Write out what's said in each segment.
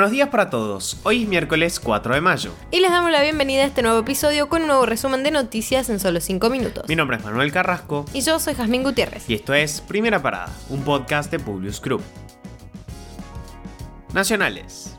Buenos días para todos. Hoy es miércoles 4 de mayo. Y les damos la bienvenida a este nuevo episodio con un nuevo resumen de noticias en solo 5 minutos. Mi nombre es Manuel Carrasco. Y yo soy Jazmín Gutiérrez. Y esto es Primera Parada, un podcast de Publius Group. Nacionales.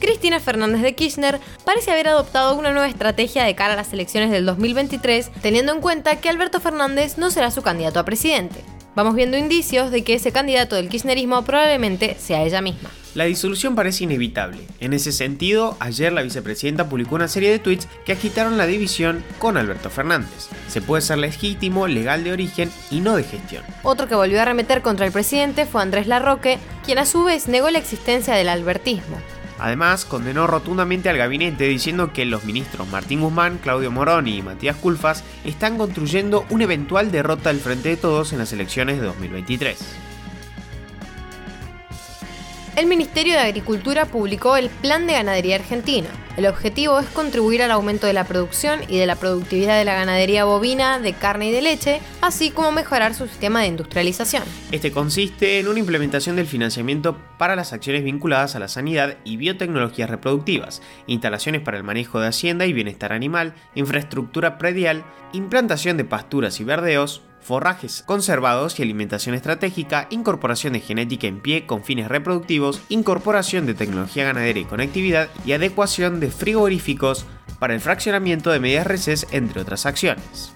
Cristina Fernández de Kirchner parece haber adoptado una nueva estrategia de cara a las elecciones del 2023, teniendo en cuenta que Alberto Fernández no será su candidato a presidente. Vamos viendo indicios de que ese candidato del kirchnerismo probablemente sea ella misma. La disolución parece inevitable. En ese sentido, ayer la vicepresidenta publicó una serie de tweets que agitaron la división con Alberto Fernández. Se puede ser legítimo, legal de origen y no de gestión. Otro que volvió a arremeter contra el presidente fue Andrés Larroque, quien a su vez negó la existencia del albertismo. Además, condenó rotundamente al gabinete diciendo que los ministros Martín Guzmán, Claudio Moroni y Matías Culfas están construyendo una eventual derrota del Frente de Todos en las elecciones de 2023. El Ministerio de Agricultura publicó el Plan de Ganadería Argentina. El objetivo es contribuir al aumento de la producción y de la productividad de la ganadería bovina, de carne y de leche, así como mejorar su sistema de industrialización. Este consiste en una implementación del financiamiento para las acciones vinculadas a la sanidad y biotecnologías reproductivas, instalaciones para el manejo de hacienda y bienestar animal, infraestructura predial, implantación de pasturas y verdeos, forrajes conservados y alimentación estratégica, incorporación de genética en pie con fines reproductivos, incorporación de tecnología ganadera y conectividad y adecuación de frigoríficos para el fraccionamiento de medias reses, entre otras acciones.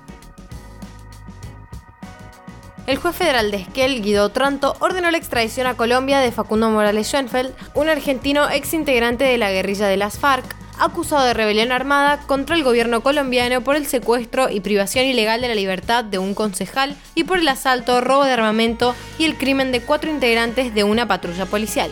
El juez federal de Esquel, Guido Tranto, ordenó la extradición a Colombia de Facundo Morales Schoenfeld, un argentino ex integrante de la guerrilla de las FARC, acusado de rebelión armada contra el gobierno colombiano por el secuestro y privación ilegal de la libertad de un concejal y por el asalto, robo de armamento y el crimen de cuatro integrantes de una patrulla policial.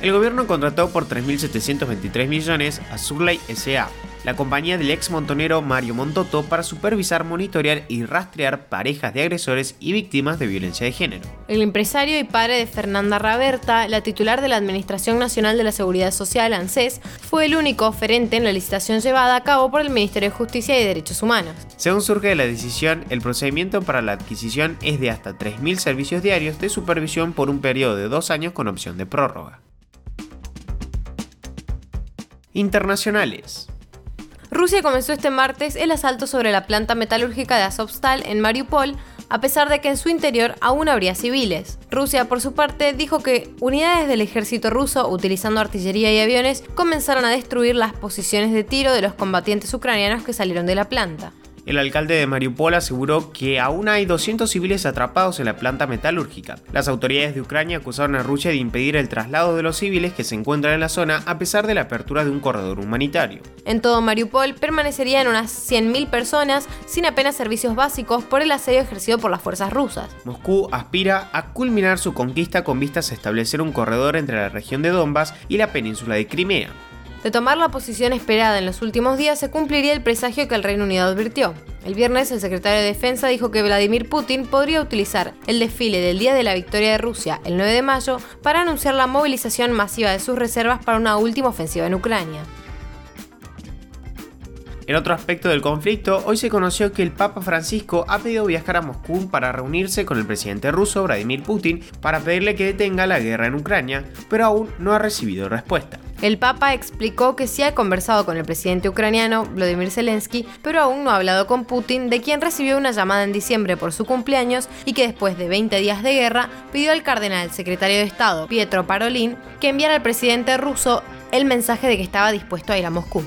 El gobierno contrató por 3.723 millones a Surley S.A., la compañía del ex montonero Mario Montoto para supervisar, monitorear y rastrear parejas de agresores y víctimas de violencia de género. El empresario y padre de Fernanda Raberta, la titular de la Administración Nacional de la Seguridad Social, ANSES, fue el único oferente en la licitación llevada a cabo por el Ministerio de Justicia y Derechos Humanos. Según surge de la decisión, el procedimiento para la adquisición es de hasta 3.000 servicios diarios de supervisión por un periodo de dos años con opción de prórroga. Internacionales. Rusia comenzó este martes el asalto sobre la planta metalúrgica de Azovstal en Mariupol, a pesar de que en su interior aún habría civiles. Rusia, por su parte, dijo que unidades del ejército ruso, utilizando artillería y aviones, comenzaron a destruir las posiciones de tiro de los combatientes ucranianos que salieron de la planta. El alcalde de Mariupol aseguró que aún hay 200 civiles atrapados en la planta metalúrgica. Las autoridades de Ucrania acusaron a Rusia de impedir el traslado de los civiles que se encuentran en la zona a pesar de la apertura de un corredor humanitario. En todo Mariupol permanecerían unas 100.000 personas sin apenas servicios básicos por el asedio ejercido por las fuerzas rusas. Moscú aspira a culminar su conquista con vistas a establecer un corredor entre la región de Donbass y la península de Crimea. De tomar la posición esperada en los últimos días, se cumpliría el presagio que el Reino Unido advirtió. El viernes, el secretario de Defensa dijo que Vladimir Putin podría utilizar el desfile del Día de la Victoria de Rusia, el 9 de mayo, para anunciar la movilización masiva de sus reservas para una última ofensiva en Ucrania. En otro aspecto del conflicto, hoy se conoció que el Papa Francisco ha pedido viajar a Moscú para reunirse con el presidente ruso Vladimir Putin para pedirle que detenga la guerra en Ucrania, pero aún no ha recibido respuesta. El Papa explicó que sí ha conversado con el presidente ucraniano Vladimir Zelensky, pero aún no ha hablado con Putin, de quien recibió una llamada en diciembre por su cumpleaños y que después de 20 días de guerra pidió al cardenal secretario de Estado Pietro Parolin que enviara al presidente ruso el mensaje de que estaba dispuesto a ir a Moscú.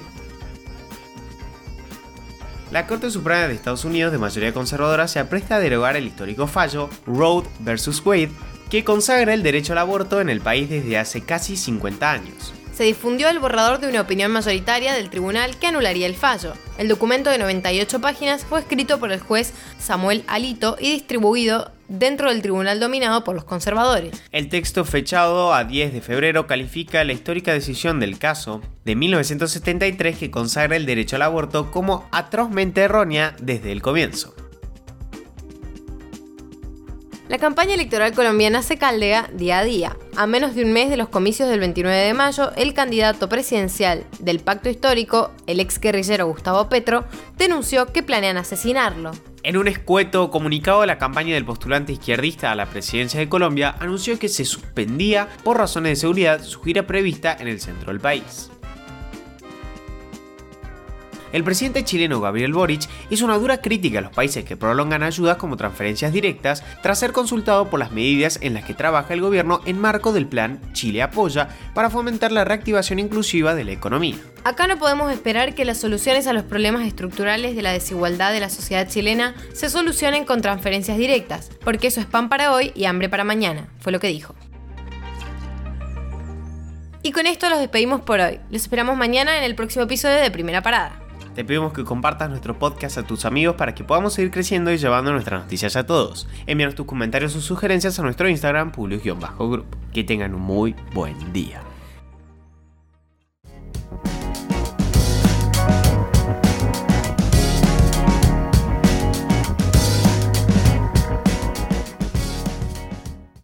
La Corte Suprema de Estados Unidos de mayoría conservadora se apresta a derogar el histórico fallo Roe vs. Wade que consagra el derecho al aborto en el país desde hace casi 50 años se difundió el borrador de una opinión mayoritaria del tribunal que anularía el fallo. El documento de 98 páginas fue escrito por el juez Samuel Alito y distribuido dentro del tribunal dominado por los conservadores. El texto fechado a 10 de febrero califica la histórica decisión del caso de 1973 que consagra el derecho al aborto como atrozmente errónea desde el comienzo. La campaña electoral colombiana se caldea día a día. A menos de un mes de los comicios del 29 de mayo, el candidato presidencial del pacto histórico, el ex guerrillero Gustavo Petro, denunció que planean asesinarlo. En un escueto comunicado, la campaña del postulante izquierdista a la presidencia de Colombia anunció que se suspendía por razones de seguridad su gira prevista en el centro del país. El presidente chileno Gabriel Boric hizo una dura crítica a los países que prolongan ayudas como transferencias directas tras ser consultado por las medidas en las que trabaja el gobierno en marco del plan Chile Apoya para fomentar la reactivación inclusiva de la economía. Acá no podemos esperar que las soluciones a los problemas estructurales de la desigualdad de la sociedad chilena se solucionen con transferencias directas, porque eso es pan para hoy y hambre para mañana, fue lo que dijo. Y con esto los despedimos por hoy. Los esperamos mañana en el próximo episodio de Primera Parada. Te pedimos que compartas nuestro podcast a tus amigos para que podamos seguir creciendo y llevando nuestras noticias a todos. Envíanos tus comentarios o sugerencias a nuestro Instagram, publius-group. Que tengan un muy buen día.